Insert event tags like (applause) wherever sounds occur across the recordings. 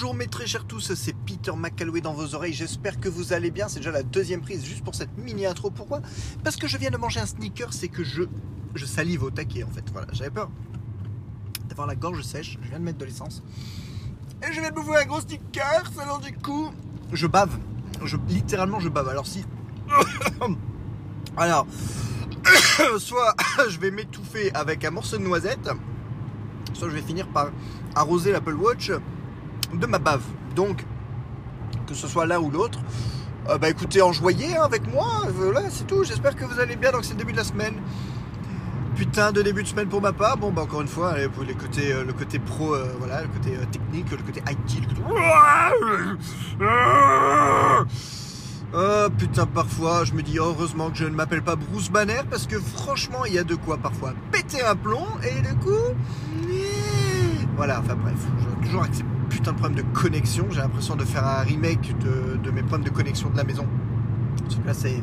Bonjour mes très chers tous, c'est Peter McCalloway dans vos oreilles. J'espère que vous allez bien. C'est déjà la deuxième prise juste pour cette mini intro. Pourquoi? Parce que je viens de manger un sneaker, c'est que je, je salive au taquet en fait. Voilà, j'avais peur d'avoir la gorge sèche. Je viens de mettre de l'essence. Et je vais bouffer un gros sneaker. Alors du coup, je bave. Je, littéralement, je bave. Alors si. (coughs) Alors, (coughs) soit (coughs) je vais m'étouffer avec un morceau de noisette, soit je vais finir par arroser l'Apple Watch de ma bave. Donc, que ce soit l'un ou l'autre, euh, bah écoutez, enjoyez hein, avec moi, voilà, c'est tout. J'espère que vous allez bien. Donc, c'est le début de la semaine. Putain de début de semaine pour ma part. Bon, bah encore une fois, pour les euh, le côté pro, euh, voilà, le côté technique, le côté IT, le. Oh putain, parfois je me dis heureusement que je ne m'appelle pas Bruce Banner parce que franchement, il y a de quoi parfois péter un plomb et du coup. Voilà, enfin bref, j'ai toujours avec ces putains de problèmes de connexion. J'ai l'impression de faire un remake de, mes problèmes de connexion de la maison. Parce que là, c'est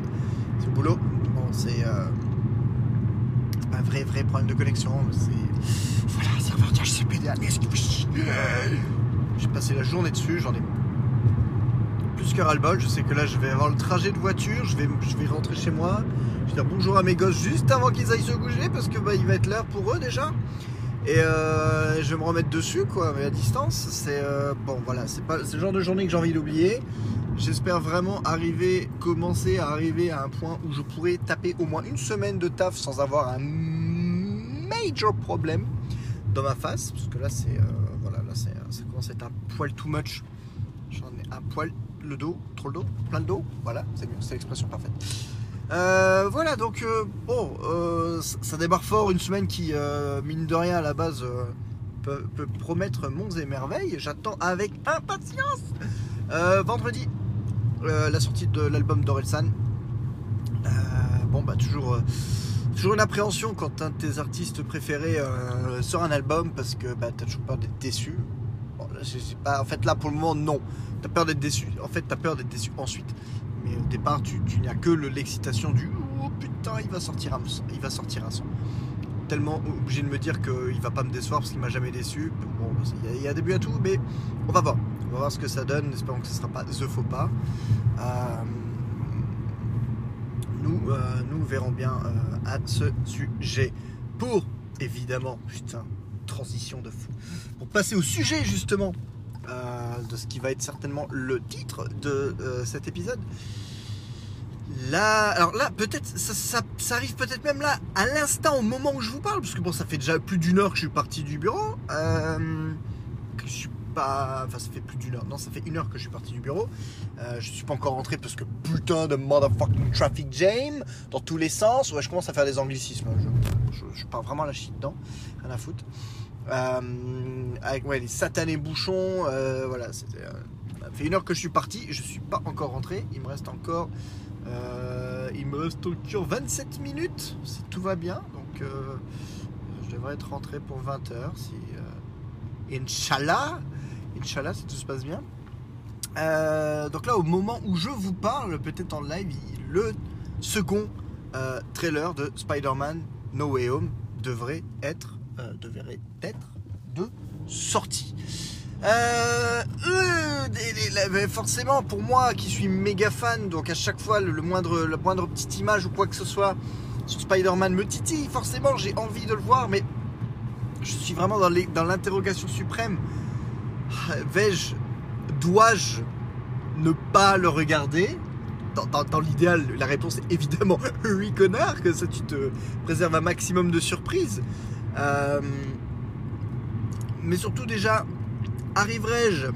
le boulot. Bon, c'est. Euh, un vrai, vrai problème de connexion. C'est. Voilà, serveur DHCP, J'ai passé la journée dessus, j'en ai plus que ras-le-bol. Je sais que là, je vais avoir le trajet de voiture, je vais, je vais rentrer chez moi. Je vais dire bonjour à mes gosses juste avant qu'ils aillent se bouger parce que bah, il va être l'heure pour eux déjà. Et euh, je vais me remettre dessus, quoi, mais à distance. C'est euh, bon, voilà, c'est pas le genre de journée que j'ai envie d'oublier. J'espère vraiment arriver, commencer à arriver à un point où je pourrais taper au moins une semaine de taf sans avoir un major problème dans ma face, parce que là, c'est euh, voilà, là, c'est ça commence à être un poil too much. J'en ai un poil le dos, trop le dos, plein de dos, voilà, c'est l'expression parfaite. Euh, voilà, donc euh, bon, euh, ça débarque fort, une semaine qui, mine de rien, à la base, peut, promettre monts et merveilles. J'attends avec impatience vendredi la sortie de l'album d'Orelsan. bon, bah, toujours, toujours une appréhension quand un de tes artistes préférés sort un album parce que bah, t'as toujours peur d'être déçu. Pas, en fait, là, pour le moment, non. T'as peur d'être déçu. En fait, t'as peur d'être déçu ensuite. Mais au départ, tu, tu n'y as que l'excitation du oh putain, il va sortir un, il va sortir. Tellement obligé de me dire qu'il va pas me décevoir parce qu'il m'a jamais déçu. Bon, il y, a des buts à tout, mais on va voir. On va voir ce que ça donne. Espérons que ce ne sera pas The Faux Pas. Euh, nous, euh, nous verrons bien euh, à ce sujet. Pour, évidemment, putain, transition de fou. Pour passer au sujet, justement, euh, de ce qui va être certainement le titre de euh, cet épisode. Là, alors là, peut-être, ça, arrive peut-être même là, à l'instant, au moment où je vous parle, parce que bon, ça fait déjà plus d'une heure que je suis parti du bureau. Euh, que je suis pas. Enfin, ça fait plus d'une heure. Non, ça fait une heure que je suis parti du bureau. je suis pas encore rentré parce que putain de motherfucking traffic jam dans tous les sens. Ouais, je commence à faire des anglicismes. Je, je, pars vraiment la shit dedans. Rien à foutre. Euh, avec les satanés bouchons. Euh, voilà, c'était. Euh, ça fait une heure que je suis parti, je suis pas encore rentré. Il me reste encore. il me reste encore 27 minutes si tout va bien. Donc je devrais être rentré pour 20 heures si. Inch'Allah Inch'Allah si tout se passe bien. donc là, au moment où je vous parle, peut-être en live, le second trailer de Spider-Man No Way Home devrait être devrait être de sortie. Euh, euh, forcément, pour moi qui suis méga fan, donc à chaque fois la moindre petite image ou quoi que ce soit sur Spider-Man me titille, forcément j'ai envie de le voir, mais je suis vraiment dans l'interrogation suprême. Vais-je, dois-je ne pas le regarder? Dans l'idéal, la réponse est évidemment (laughs) oui, connard, que ça tu te préserves un maximum de surprises. Euh, mais surtout déjà, arriverai-je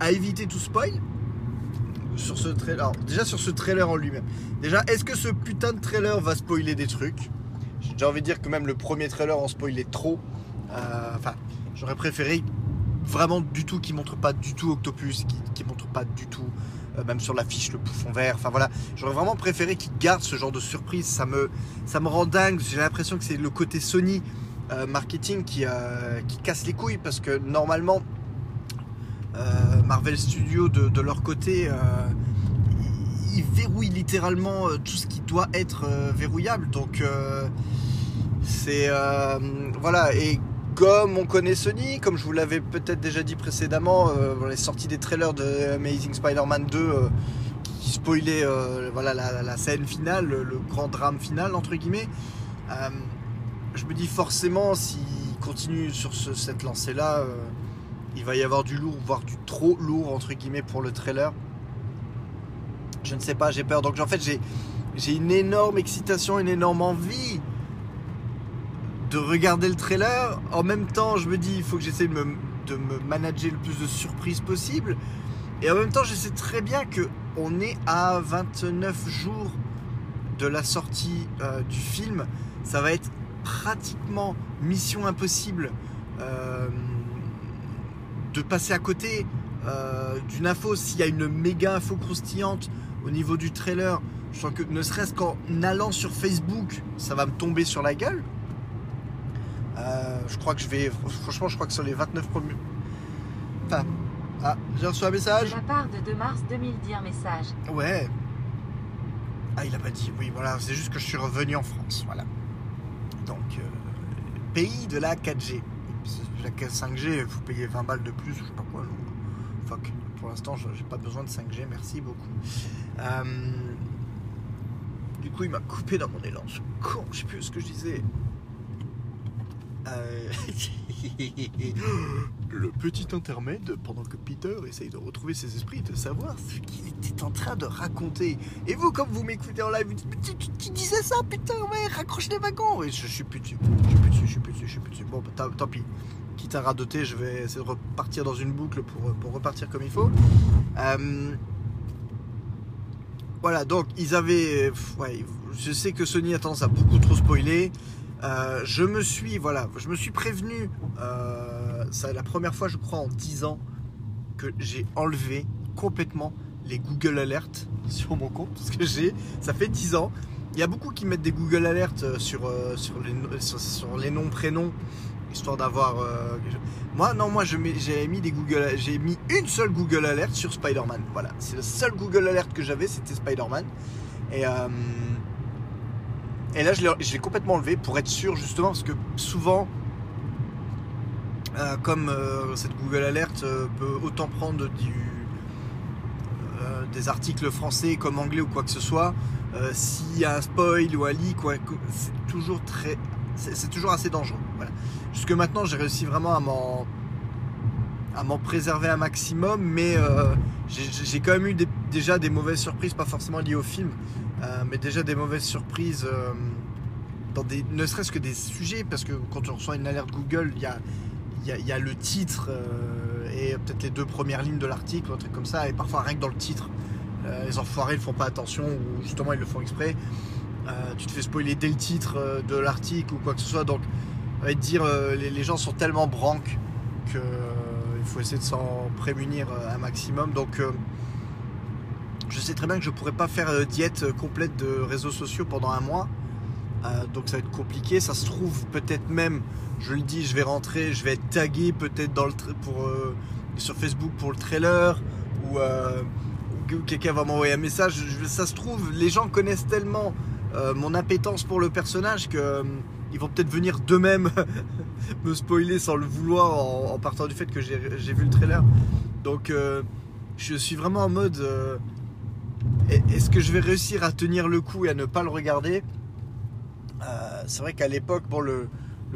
à éviter tout spoil sur ce trailer Déjà sur ce trailer en lui-même. Déjà, est-ce que ce putain de trailer va spoiler des trucs? J'ai envie de dire que même le premier trailer en spoilait trop. Euh, enfin, j'aurais préféré vraiment du tout qui montre pas du tout Octopus, qui, qui montre pas du tout euh, même sur l'affiche, le bouffon vert. Enfin voilà, j'aurais vraiment préféré qu'ils gardent ce genre de surprise. Ça me, ça me rend dingue. J'ai l'impression que c'est le côté Sony euh, marketing qui, euh, qui casse les couilles parce que normalement, Marvel Studios de, leur côté, ils verrouillent littéralement tout ce qui doit être verrouillable. Donc c'est voilà et comme on connaît Sony, comme je vous l'avais peut-être déjà dit précédemment, euh, les sorties des trailers de Amazing Spider-Man 2 euh, qui spoilaient euh, voilà, la, scène finale, le, grand drame final, entre guillemets. je me dis forcément, s'il continue sur cette lancée-là, il va y avoir du lourd, voire du trop lourd, entre guillemets, pour le trailer. Je ne sais pas, j'ai peur. Donc en fait, j'ai une énorme excitation, une énorme envie de regarder le trailer. En même temps, je me dis, il faut que j'essaie de me, manager le plus de surprises possible. Et en même temps, je sais très bien que on est à 29 jours de la sortie euh, du film. Ça va être pratiquement mission impossible euh, de passer à côté euh, d'une info. S'il y a une méga info croustillante au niveau du trailer, je sens que ne serait-ce qu'en allant sur Facebook, ça va me tomber sur la gueule. Euh, je crois que je vais. Franchement, je crois que sur les 29 premiers. Enfin. Ah, j'ai reçu un message. De la part de 2 mars 2010, un message. Ouais. Ah, il a pas dit. Oui, voilà. C'est juste que je suis revenu en France. Voilà. Donc, euh, pays de la 4G. La 5G, vous payez 20 balles de plus, je sais pas quoi. Fuck. Pour l'instant, j'ai pas besoin de 5G. Merci beaucoup. Euh, du coup, il m'a coupé dans mon élan. Je con. Je sais plus ce que je disais. Euh, (laughs) le petit intermède pendant que Peter essaye de retrouver ses esprits et de savoir ce qu'il était en train de raconter. Et vous, comme vous m'écoutez en live, vous dites tu, disais ça, putain, raccroche les wagons. Je, suis plus dessus, je suis plus dessus, je suis plus dessus, je suis plus. Bon, tant, pis. Quitte à radoter, je vais essayer de repartir dans une boucle pour, repartir comme il faut. Euh, voilà, donc ils avaient. Je sais que Sony a tendance à beaucoup trop spoiler. Euh, je me suis, voilà, je me suis prévenu, euh, c'est la première fois, je crois, en 10 ans que j'ai enlevé complètement les Google Alerts (laughs) sur mon compte, parce que j'ai, ça fait 10 ans. Il y a beaucoup qui mettent des Google Alerts euh, sur, sur, les, sur, les noms, prénoms, histoire d'avoir. Moi, non, moi, j'ai mis des Google, j'ai mis une seule Google Alert sur Spider-Man. Voilà, c'est le seul Google Alert que j'avais, c'était Spider-Man. Et et là, je l'ai complètement enlevé pour être sûr, justement, parce que souvent, euh, comme euh, cette Google Alert euh, peut autant prendre du, des articles français comme anglais ou quoi que ce soit, s'il y a un spoil ou un leak, c'est toujours c'est toujours assez dangereux. Jusque maintenant, j'ai réussi vraiment à m'en à m'en préserver un maximum, mais j'ai quand même eu déjà des mauvaises surprises, pas forcément liées au film, euh, mais déjà des mauvaises surprises euh, dans des, ne serait-ce que des sujets, parce que quand on reçoit une alerte Google, il y a, y, a, le titre euh, et peut-être les deux premières lignes de l'article, un truc comme ça, et parfois rien que dans le titre, les enfoirés ne font pas attention, ou justement ils le font exprès. tu te fais spoiler dès le titre de l'article ou quoi que ce soit, donc dire les, les, gens sont tellement branques qu'il faut essayer de s'en prémunir un maximum. Donc je sais très bien que je ne pourrais pas faire euh, diète euh, complète de réseaux sociaux pendant un mois. Euh, donc ça va être compliqué. Ça se trouve peut-être même, je le dis, je vais rentrer, je vais être tagué peut-être dans le pour, sur Facebook pour le trailer ou, quelqu'un va m'envoyer un message. ça se trouve, les gens connaissent tellement mon appétence pour le personnage que ils vont peut-être venir d'eux-mêmes (laughs) me spoiler sans le vouloir en, partant du fait que j'ai vu le trailer. Donc je suis vraiment en mode est-ce que je vais réussir à tenir le coup et à ne pas le regarder? Euh, C'est vrai qu'à l'époque, le,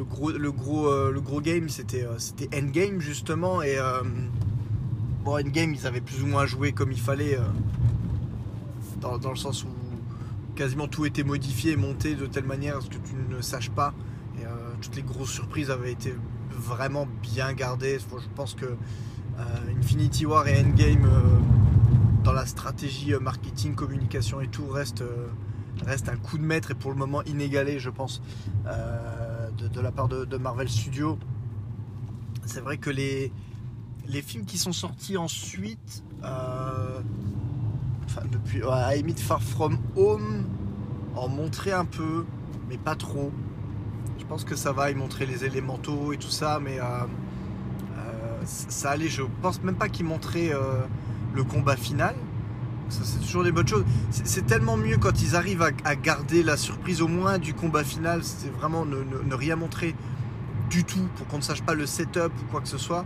gros, euh, game, c'était euh, c'était Endgame justement. Et bon, Endgame, ils avaient plus ou moins joué comme il fallait, dans, le sens où quasiment tout était modifié et monté de telle manière à ce que tu ne saches pas. Et toutes les grosses surprises avaient été vraiment bien gardées. Je pense que Infinity War et Endgame dans la stratégie euh, marketing, communication et tout reste, euh, un coup de maître et pour le moment inégalé, je pense, euh, de, la part de, Marvel Studios. C'est vrai que les, films qui sont sortis ensuite, depuis à Emit Far From Home, en montraient un peu, mais pas trop. Je pense que ça va, ils montraient les élémentaux et tout ça, mais ça allait. Je pense même pas qu'ils montraient le combat final. Ça, c'est toujours des bonnes choses. C'est tellement mieux quand ils arrivent à, garder la surprise au moins du combat final. C'est vraiment ne, rien montrer du tout, pour qu'on ne sache pas le setup ou quoi que ce soit.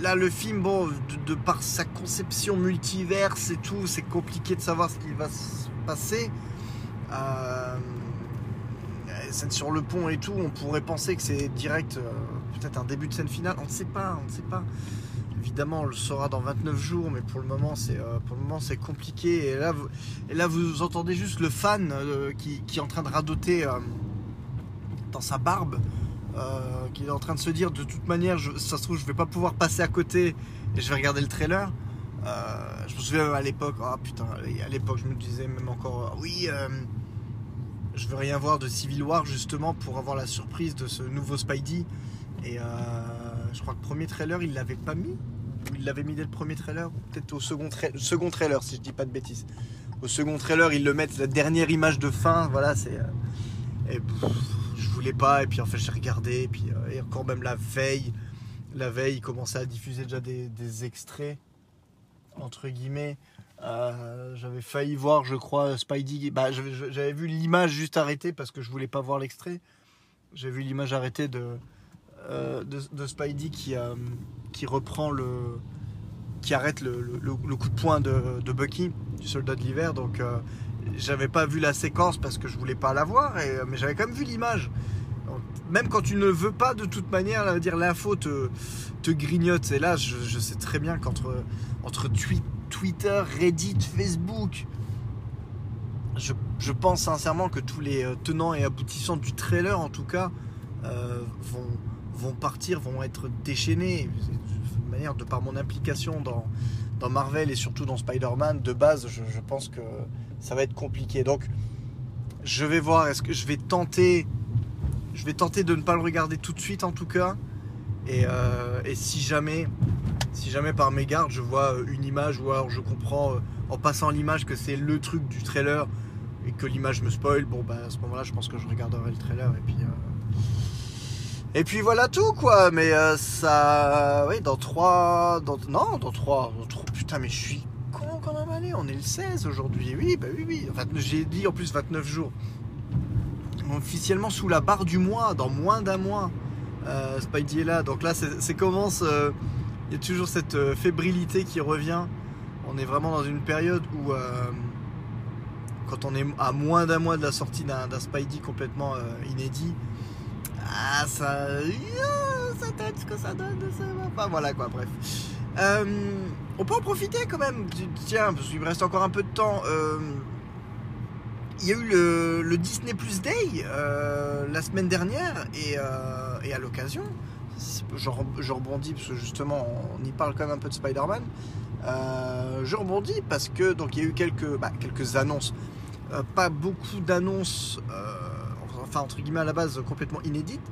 Là, le film, bon, de, par sa conception multiverse et tout, c'est compliqué de savoir ce qui va se passer. Euh, scène sur le pont et tout, on pourrait penser que c'est direct, euh, peut-être un début de scène finale. On ne sait pas, on ne sait pas. Évidemment, on le saura dans 29 jours, mais pour le moment, c'est euh, pour le moment c'est compliqué. Et là, vous, et là, vous entendez juste le fan qui, qui, est en train de radoter dans sa barbe, qui est en train de se dire de toute manière, ça se trouve, je vais pas pouvoir passer à côté et je vais regarder le trailer. je me souviens à l'époque, ah putain, à l'époque, je me disais même encore, oui je veux rien voir de Civil War justement pour avoir la surprise de ce nouveau Spidey. Et euh, je crois que le premier trailer, il l'avait pas mis? Il l'avait mis dès le premier trailer? Peut-être au second, second trailer, si je dis pas de bêtises. Au second trailer, ils le mettent la dernière image de fin. Voilà, c'est. Euh, et pas. Et puis en fait, j'ai regardé. Et puis euh, encore même la veille, la veille, ils commençaient à diffuser déjà des, extraits entre guillemets euh, j'avais failli voir, je crois, Spidey. Bah, j'avais vu l'image juste arrêtée parce que je voulais pas voir l'extrait. J'ai vu l'image arrêtée de, euh, de, Spidey qui, reprend le. qui arrête le, coup de poing de, Bucky, du soldat de l'hiver. Donc, j'avais pas vu la séquence parce que je voulais pas la voir, et, mais j'avais quand même vu l'image. Même quand tu ne veux pas, de toute manière, dire l'info te, te grignote. Et là, je, je sais très bien qu'entre entre Twitter, Reddit, Facebook. Je, pense sincèrement que tous les euh, tenants et aboutissants du trailer, en tout cas, euh, vont, vont partir, vont être déchaînés. De manière, de par mon implication dans, dans Marvel et surtout dans Spider-Man, de base, je, pense que ça va être compliqué. Donc, je vais voir, est-ce que je vais tenter, je vais tenter de ne pas le regarder tout de suite en tout cas. Et, euh, si jamais si jamais par mégarde je vois euh, une image ou alors je comprends euh, en passant l'image que c'est le truc du trailer et que l'image me spoil, bon bah à ce moment-là je pense que je regarderai le trailer et puis euh, et puis voilà tout quoi. Mais ça, oui dans 3, dans... non dans 3, putain mais je suis con quand même allez, on est le 16 aujourd'hui. Oui bah oui oui. J'ai dit en plus 29 jours. Officiellement sous la barre du mois, dans moins d'un mois. Spidey est là, donc là c'est commence il y a toujours cette euh, fébrilité qui revient. On est vraiment dans une période où, euh, quand on est à moins d'un mois de la sortie d'un Spidey complètement euh, inédit, ah, ça, ça donne ce que ça donne. Enfin voilà quoi, bref. On peut en profiter quand même. Tiens, parce qu'il me reste encore un peu de temps. il y a eu le, Disney Plus Day la semaine dernière et à l'occasion, je, rebondis parce que justement on y parle quand même un peu de Spider-Man. Euh, je rebondis parce que donc il y a eu quelques, bah, quelques annonces, euh, pas beaucoup d'annonces, euh, enfin entre guillemets à la base complètement inédites,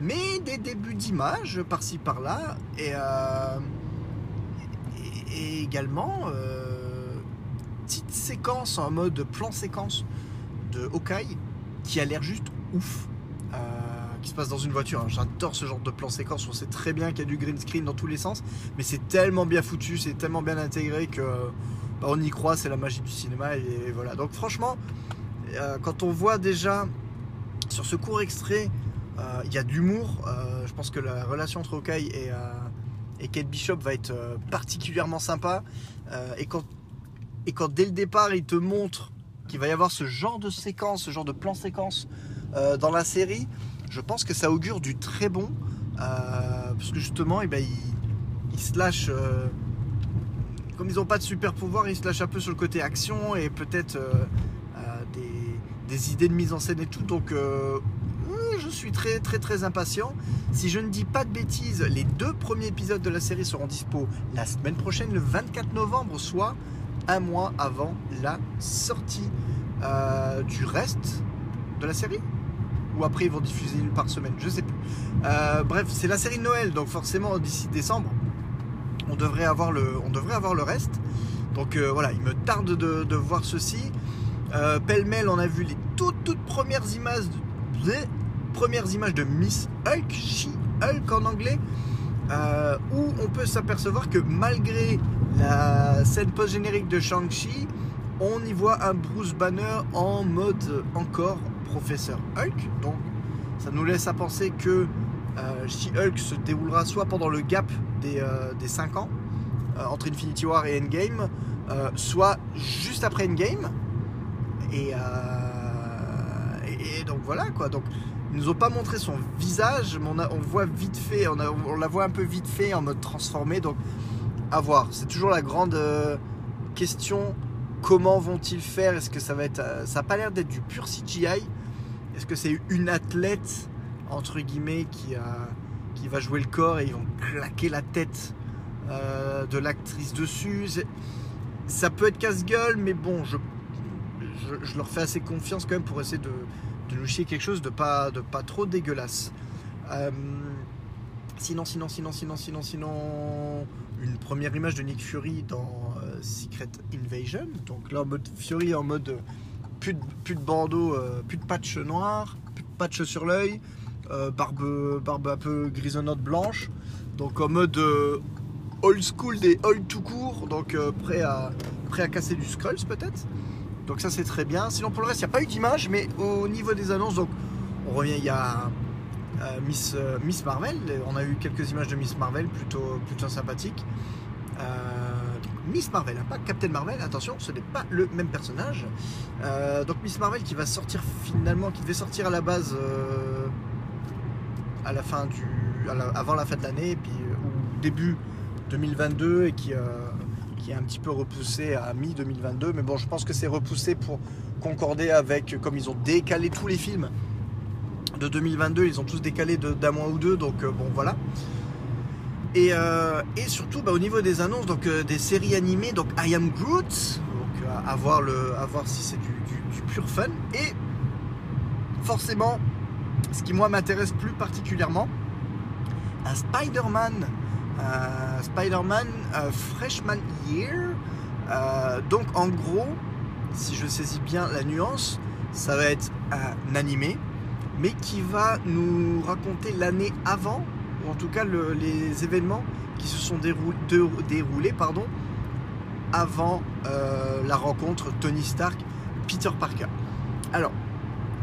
mais des débuts d'images par-ci par-là et, et, également petite séquence en mode plan séquence de Hawkeye qui a l'air juste ouf qui se passe dans une voiture. J'adore ce genre de plan séquence. On sait très bien qu'il y a du green screen dans tous les sens, mais c'est tellement bien foutu, c'est tellement bien intégré que bah, on y croit. C'est la magie du cinéma et, voilà. Donc franchement, euh, quand on voit déjà sur ce court extrait, euh, il y a de l'humour. Euh, je pense que la relation entre Hawkeye et, et Kate Bishop va être particulièrement sympa. et quand et quand dès le départ il te montre qu'il va y avoir ce genre de séquence, ce genre de plan séquence dans la série, je pense que ça augure du très bon. Euh, parce que justement, eh ben, ils, se lâchent. Euh, comme ils n'ont pas de super pouvoir, ils se lâchent un peu sur le côté action et peut-être euh, des, idées de mise en scène et tout. Donc, je suis très, très, très impatient. Si je ne dis pas de bêtises, les deux premiers épisodes de la série seront dispo la semaine prochaine, le 24 novembre, soit un mois avant la sortie du reste de la série ou après ils vont diffuser une par semaine, je sais plus. Euh, bref, c'est la série de Noël, donc forcément d'ici décembre, on devrait avoir le, on devrait avoir le reste. Donc euh, voilà, il me tarde de, voir ceci. Euh, pêle-mêle, on a vu les toutes, toutes premières images, les premières images de Miss Hulk, She-Hulk en anglais, où on peut s'apercevoir que malgré la scène post-générique de Shang-Chi, on y voit un Bruce Banner en mode encore professeur Hulk. Donc ça nous laisse à penser que euh, She-Hulk se déroulera soit pendant le gap des, euh, des 5 ans euh, entre Infinity War et Endgame, euh, soit juste après Endgame. Et, euh, et, et donc voilà quoi. Donc ils nous ont pas montré son visage, mais on, voit vite fait, on, la voit un peu vite fait en mode transformé. Donc à voir. C'est toujours la grande euh, question. Comment vont-ils faire? Est-ce que ça va être, euh, ça a pas l'air d'être du pur CGI Est-ce que c'est une athlète entre guillemets qui va jouer le corps et ils vont claquer la tête euh, de l'actrice dessus? Ça peut être casse-gueule, mais bon, je leur fais assez confiance quand même pour essayer de, de nous chier quelque chose de pas, de pas trop dégueulasse. Euh, sinon, sinon, sinon, sinon, sinon, sinon, une première image de Nick Fury dans euh, Secret Invasion. Donc là, en mode Fury en mode euh, plus de, plus de plus de patch noir, plus de patch sur l'œil, barbe, barbe un peu grisonnante blanche. Donc en mode old school des old tout court, donc prêt, à, prêt à casser du Skrulls peut-être. Donc ça c'est très bien. Sinon pour le reste, il n'y a pas eu d'image, mais au niveau des annonces, donc on revient, il y a euh, Miss, euh, Miss Marvel. On a eu quelques images de Miss Marvel plutôt, plutôt sympathiques. Euh, Miss Marvel, hein, pas Captain Marvel, attention, ce n'est pas le même personnage. Donc Miss Marvel qui va sortir finalement, qui devait sortir à la base à la fin du, avant la fin de l'année, puis début 2022 et qui, est un petit peu repoussé à mi 2022. Mais bon, je pense que c'est repoussé pour concorder avec, comme ils ont décalé tous les films de 2022, ils ont tous décalé d'un mois ou deux, donc euh, bon voilà. Et, euh, et surtout bah, au niveau des annonces, donc euh, des séries animées, donc I Am Groot, donc à, voir le, à voir si c'est du, pur fun. Et forcément, ce qui moi m'intéresse plus particulièrement, un Spider-Man, Spider-Man euh, Freshman Year. Euh, donc en gros, si je saisis bien la nuance, ça va être un animé, mais qui va nous raconter l'année avant, ou en tout cas le- les événements qui se sont déroul- déroulés pardon, avant euh, la rencontre Tony Stark-Peter Parker. Alors,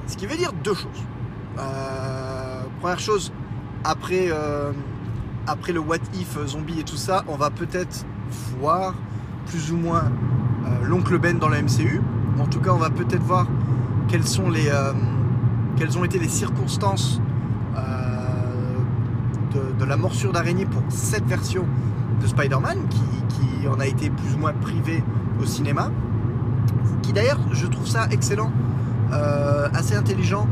ce qui veut dire deux choses. Euh, première chose, après, euh, après le What If zombie et tout ça, on va peut-être voir plus ou moins euh, l'oncle Ben dans la MCU. En tout cas, on va peut-être voir quelles sont les, euh, quelles ont été les circonstances euh, de, la morsure d'araignée pour cette version de Spider-Man qui, en a été plus ou moins privé au cinéma. Qui d'ailleurs, je trouve ça excellent, euh, assez intelligent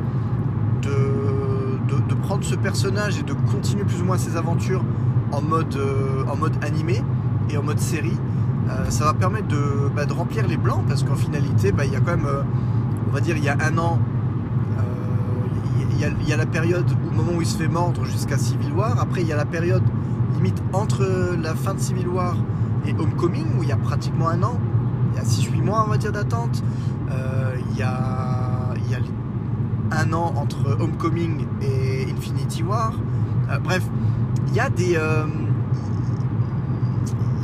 de, de, prendre ce personnage et de continuer plus ou moins ses aventures en mode, euh, en mode animé et en mode série. Euh, ça va permettre de, bah, de remplir les blancs parce qu'en finalité, bah, il y a quand même, euh, on va dire, il y a un an, il y, a- y a la période au moment où il se fait mordre jusqu'à Civil War. Après, il y a la période limite entre la fin de Civil War et Homecoming où il y a pratiquement un an. Il y a 6-8 mois, on va dire, d'attente. Il, y a, y a un an entre Homecoming et Euh, bref, il y a des. euh,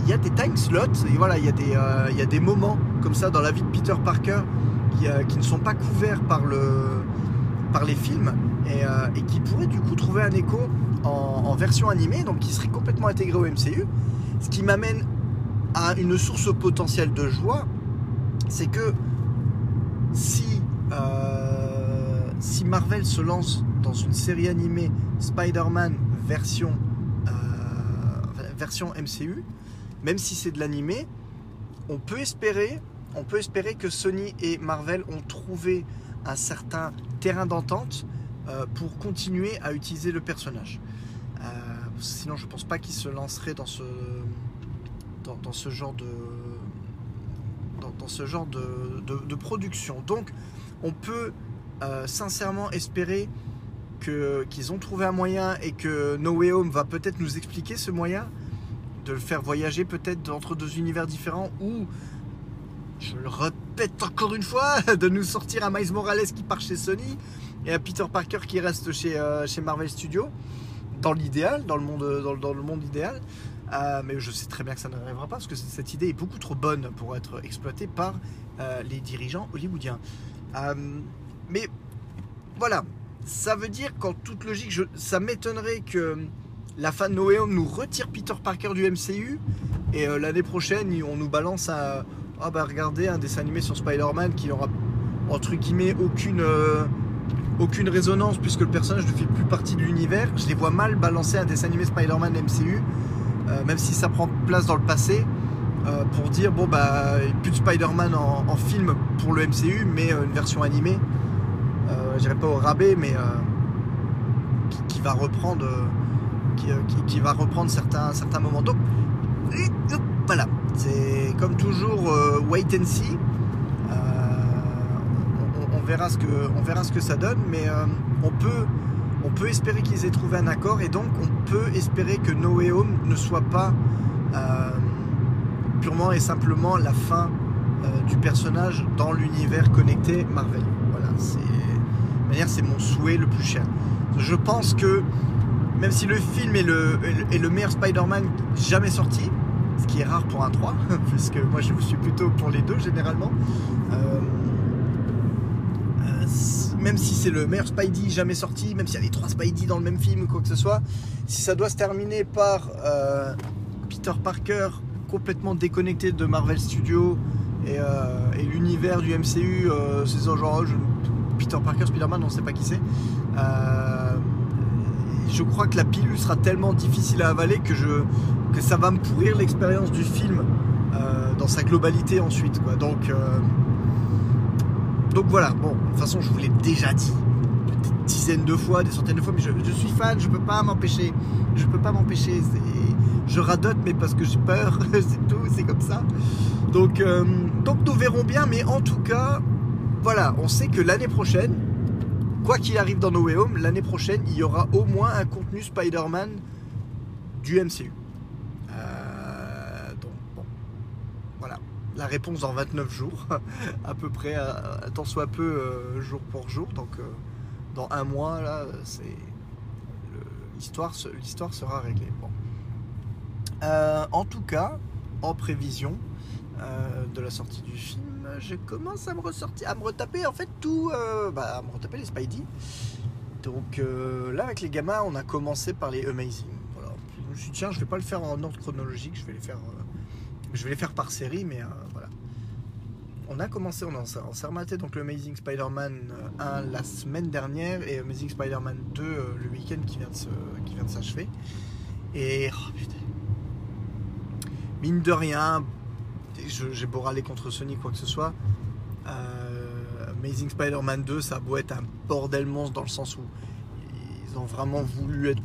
il y a des time slots, et voilà, il y, a des, euh, il y a des moments comme ça dans la vie de Peter Parker qui, ne sont pas couverts par, le, par les films et, qui pourraient du coup trouver un écho en, en version animée, donc qui serait complètement intégré au MCU. Ce qui m'amène à une source potentielle de joie, c'est que si, si Marvel se lance dans une série animée Spider-Man version, euh, version MCU, même si c'est de l'animé, on peut espérer, on peut espérer que Sony et Marvel ont trouvé un certain terrain d'entente euh, pour continuer à utiliser le personnage. Euh, sinon, je pense pas qu'ils se lanceraient dans ce, dans, ce genre de, dans, ce genre de, de- production. Donc, on peut sincèrement espérer qu'ils ont trouvé un moyen et que No Way Home va peut-être nous expliquer ce moyen de le faire voyager peut-être entre deux univers différents ou je le répète encore une fois (laughs) de nous sortir un Miles Morales qui part chez Sony et un Peter Parker qui reste chez, euh, chez Marvel Studios. Dans l'idéal dans le monde dans, dans le monde idéal. Euh, mais je sais très bien que ça n'arrivera pas parce que cette idée est beaucoup trop bonne pour être exploitée par euh, les dirigeants hollywoodiens. Mais voilà ça veut dire qu'en toute logique, ça m'étonnerait que la fin de No Way Home nous retire Peter Parker du MCU et euh, l'année prochaine, on nous balance à ah bah regardez un dessin animé sur Spider-Man qui aura entre guillemets aucune euh, aucune résonance puisque le personnage ne fait plus partie de l'univers. Je les vois mal balancer un dessin animé Spider-Man MCU, euh, même si ça prend place dans le passé, pour dire bon bah plus de Spider-Man en, film pour le MCU, mais une version animée. Je dirais pas au rabais, mais qui, va reprendre qui, va reprendre certains, certains moments. Donc voilà, c'est comme toujours euh, wait and see. Euh, on, verra ce que, on verra ce que ça donne, mais euh, on, peut, on peut espérer qu'ils aient trouvé un accord et donc on peut espérer que No Way Home ne soit pas purement et simplement la fin du personnage dans l'univers connecté Marvel. Voilà, c'est, c'est mon souhait le plus cher. Je pense que même si le film est le, meilleur Spider-Man jamais sorti, ce qui est rare pour un 3, (laughs) puisque moi je suis plutôt pour les deux généralement. Euh, euh, même si c'est le meilleur Spidey jamais sorti, même s'il y a les trois Spidey dans le même film ou quoi que ce soit, si ça doit se terminer par euh, Peter Parker complètement déconnecté de Marvel Studios et, l'univers du MCU, c'est genre Peter Parker, Spider-Man, on ne sait pas qui c'est je crois que la pilule sera tellement difficile à avaler que, je, que ça va me pourrir l'expérience du film euh, dans sa globalité ensuite. Donc, euh, donc voilà, bon, de toute façon, je vous l'ai déjà dit des dizaines de fois, des centaines de fois, mais je, suis fan, je peux pas m'empêcher. Je peux pas m'empêcher. Je radote, mais parce que j'ai peur, (laughs) c'est tout, c'est comme ça. Donc, euh, donc nous verrons bien, mais en tout cas, voilà, on sait que l'année prochaine, quoi qu'il arrive dans No Way Home, l'année prochaine, il y aura au moins un contenu Spider-Man du MCU. Euh, donc, bon, voilà. La réponse dans 29 jours, (laughs) à peu près, tant soit peu euh, jour pour jour. Donc, euh, dans un mois, là, c'est l'histoire, sera réglée. En tout cas, en prévision de la sortie du film, je commence à me ressortir, à me retaper en fait tout, euh, bah, à me retaper les Spidey. Donc euh, là avec les gamins, on a commencé par les Amazing. Voilà. je me suis dit tiens, je vais pas le faire en ordre chronologique, je vais les faire, euh, je vais les faire par série, mais voilà. On a commencé, on, s'est rematé donc le Amazing Spider-Man 1 la semaine dernière et Amazing Spider-Man 2 le week-end qui vient de s'achever. Et oh, mine de rien, j'ai beau râler contre Sony, quoi que ce soit. Euh, Amazing Spider-Man 2, ça a beau être un bordel monstre dans le sens où ils ont vraiment voulu être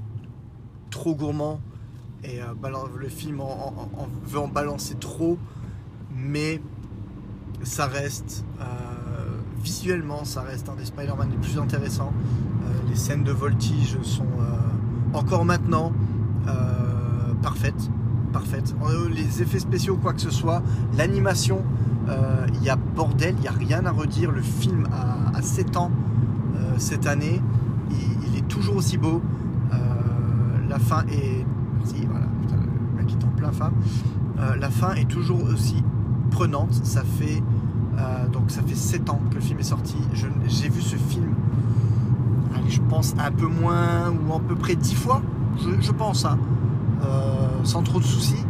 trop gourmands et euh, le film veut en balancer trop, mais ça reste euh, visuellement, ça reste un des Spider-Man les plus intéressants. les scènes de voltige sont encore maintenant parfaites parfaite. Euh, les effets spéciaux, quoi que ce soit, l'animation, euh, il y a bordel, il n'y a rien à redire. Le film a, 7 ans euh, cette année, il, est toujours aussi beau. la fin est. Si, voilà, le mec est en plein fin. la fin est toujours aussi prenante. Ça fait. donc ça fait 7 ans que le film est sorti. J'ai vu ce film, je pense, un peu moins ou à peu près 10 fois. Je, pense. Hein. Sans trop de soucis,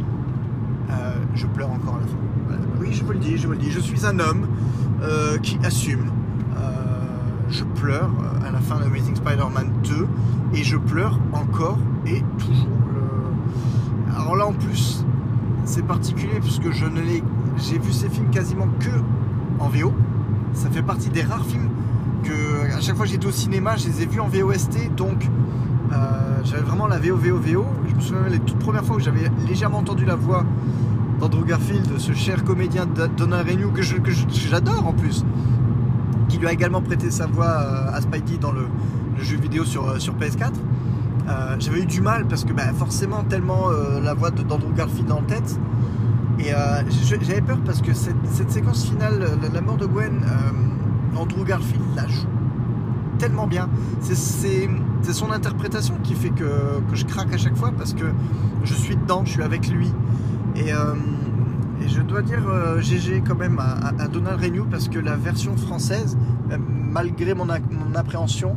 euh, je pleure encore à la fin. Oui, je vous le dis, je vous le dis. Je suis un homme euh, qui assume. je pleure à la fin de Amazing Spider-Man 2 et je pleure encore et toujours. Alors là, en plus, c'est particulier puisque j'ai vu ces films quasiment que en VO. Ça fait partie des rares films que à chaque fois que j'étais au cinéma, je les ai vus en VOST, donc j'avais vraiment la VO, VO, VO. Je me souviens les toutes premières fois où j'avais légèrement entendu la voix d'Andrew Garfield, ce cher comédien Donald Renew que, j'adore en plus, qui lui a également prêté sa voix euh, à Spidey dans le, jeu vidéo sur, euh, sur PS4. Euh, j'avais eu du mal parce que bah, forcément tellement la voix d'Andrew Garfield en tête. Et j'avais peur parce que cette, séquence finale, la, mort de Gwen, Andrew Garfield la joue tellement bien. C'est son interprétation qui fait que, je craque à chaque fois parce que je suis dedans, je suis avec lui. Et, euh, je dois dire GG euh, quand même à, Donald Renew parce que la version française, malgré mon, appréhension,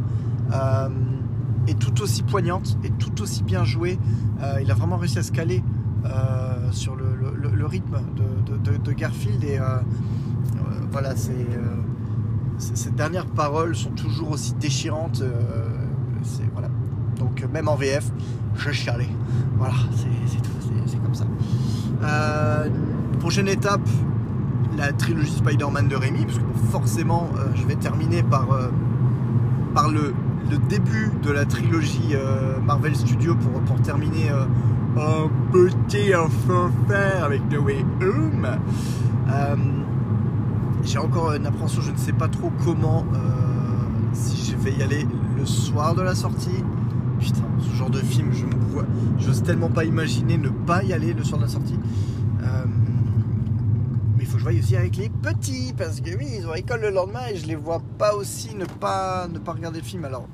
euh, est tout aussi poignante et tout aussi bien jouée. Il a vraiment réussi à se caler sur le, le- rythme de, Garfield et voilà, c'est, ces dernières paroles sont toujours aussi déchirantes. Donc euh, même en VF, je chialais. Voilà, c'est, tout, c'est, comme ça. Euh, prochaine étape, la trilogie Spider-Man de Rémi, parce que forcément, euh, je vais terminer par, par le, début de la trilogie Marvel Studios pour, pour terminer euh, en beauté, en fanfare avec No Way Home. J'ai encore une appréhension, je ne sais pas trop comment, si je vais y aller le soir de la sortie. Putain, ce genre de film, je me vois, j'ose tellement pas imaginer ne pas y aller le soir de la sortie. Euh, mais il faut que je voie aussi avec les petits, parce que oui, ils ont école le lendemain et je les vois pas aussi ne pas, ne pas regarder le film. Alors,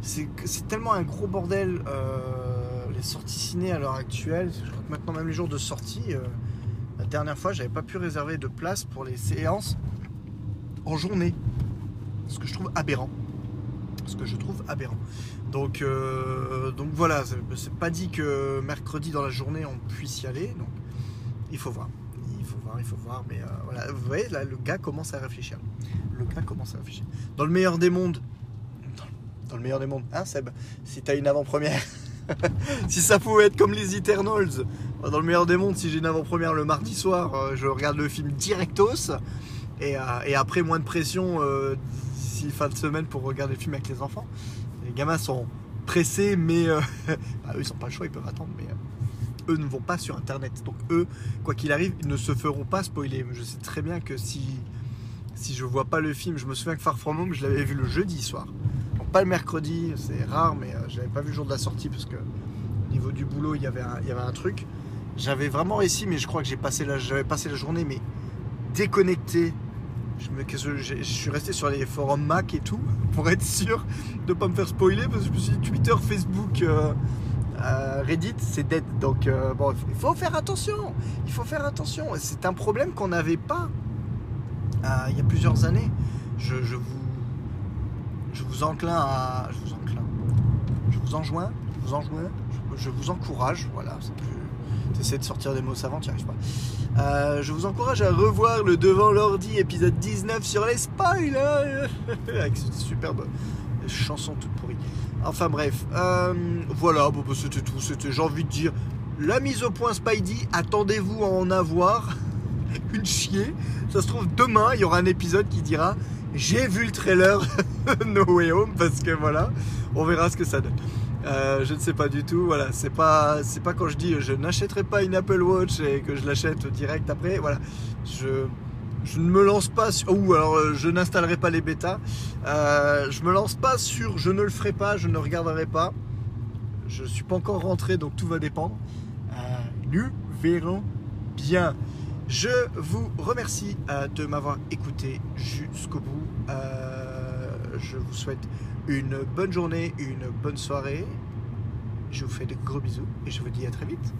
c'est tellement un gros bordel, euh, les sorties ciné à l'heure actuelle. Je crois que maintenant, même les jours de sortie, euh, la dernière fois, j'avais pas pu réserver de place pour les séances en journée. Ce que je trouve aberrant. Ce que je trouve aberrant. Donc, euh, donc voilà, c'est pas dit que mercredi dans la journée on puisse y aller. Donc il faut voir. Il faut voir, il faut voir. Mais euh, voilà, vous voyez, là, le gars commence à réfléchir. Le gars commence à réfléchir. Dans le meilleur des mondes, dans, le meilleur des mondes, hein Seb, si t'as une avant-première, (laughs) si ça pouvait être comme les Eternals, dans le meilleur des mondes, si j'ai une avant-première le mardi soir, euh, je regarde le film directos. Et, après, moins de pression fin de semaine pour regarder le film avec les enfants. Les gamins sont pressés, mais euh, (laughs) bah, eux, ils n'ont pas le choix, ils peuvent attendre. Mais euh, eux ne vont pas sur Internet. Donc eux, quoi qu'il arrive, ils ne se feront pas spoiler. Je sais très bien que si, si je vois pas le film, je me souviens que Far From Home, je l'avais vu le jeudi soir. Pas le mercredi, c'est rare, mais euh, je l'avais pas vu le jour de la sortie parce que au niveau du boulot, il y avait un, il y avait un truc. J'avais vraiment réussi, mais je crois que j'ai passé la, j'avais passé la journée, mais déconnecté. Je, suis resté sur les forums Mac et tout (laughs) pour être sûr de pas me faire spoiler parce que je me suis dit Twitter, Facebook, euh, euh, Reddit, c'est dead. Donc euh, bon, il faut faire attention. Il faut faire attention. C'est un problème qu'on n'avait pas il y a plusieurs années. Je, vous, je vous enclin à, je vous enclin, je vous enjoins, je vous enjoins, je, vous encourage. Voilà. T'essaies de sortir des mots savants, tu n'y arrives pas. Euh, je vous encourage à revoir le Devant l'ordi épisode 19 sur les spoilers (laughs) avec cette superbe chanson toute pourrie. Enfin bref, euh, voilà, bon, bah, c'était tout. C'était, j'ai envie de dire, la mise au point Spidey, attendez-vous à en avoir (laughs) une chier. Ça se trouve, demain, il y aura un épisode qui dira J'ai vu le trailer (laughs) No Way Home, parce que voilà, on verra ce que ça donne. Euh, je ne sais pas du tout. Voilà, c'est pas, c'est pas quand je dis je n'achèterai pas une Apple Watch et que je l'achète direct après. Voilà, je, je ne me lance pas sur, ou alors euh, je n'installerai pas les bêtas. Euh, je me lance pas sur, je ne le ferai pas, je ne regarderai pas. Je suis pas encore rentré, donc tout va dépendre. Nous verrons bien. Je vous remercie de m'avoir écouté jusqu'au bout. Je vous souhaite une bonne journée, une bonne soirée. Je vous fais de gros bisous et je vous dis à très vite.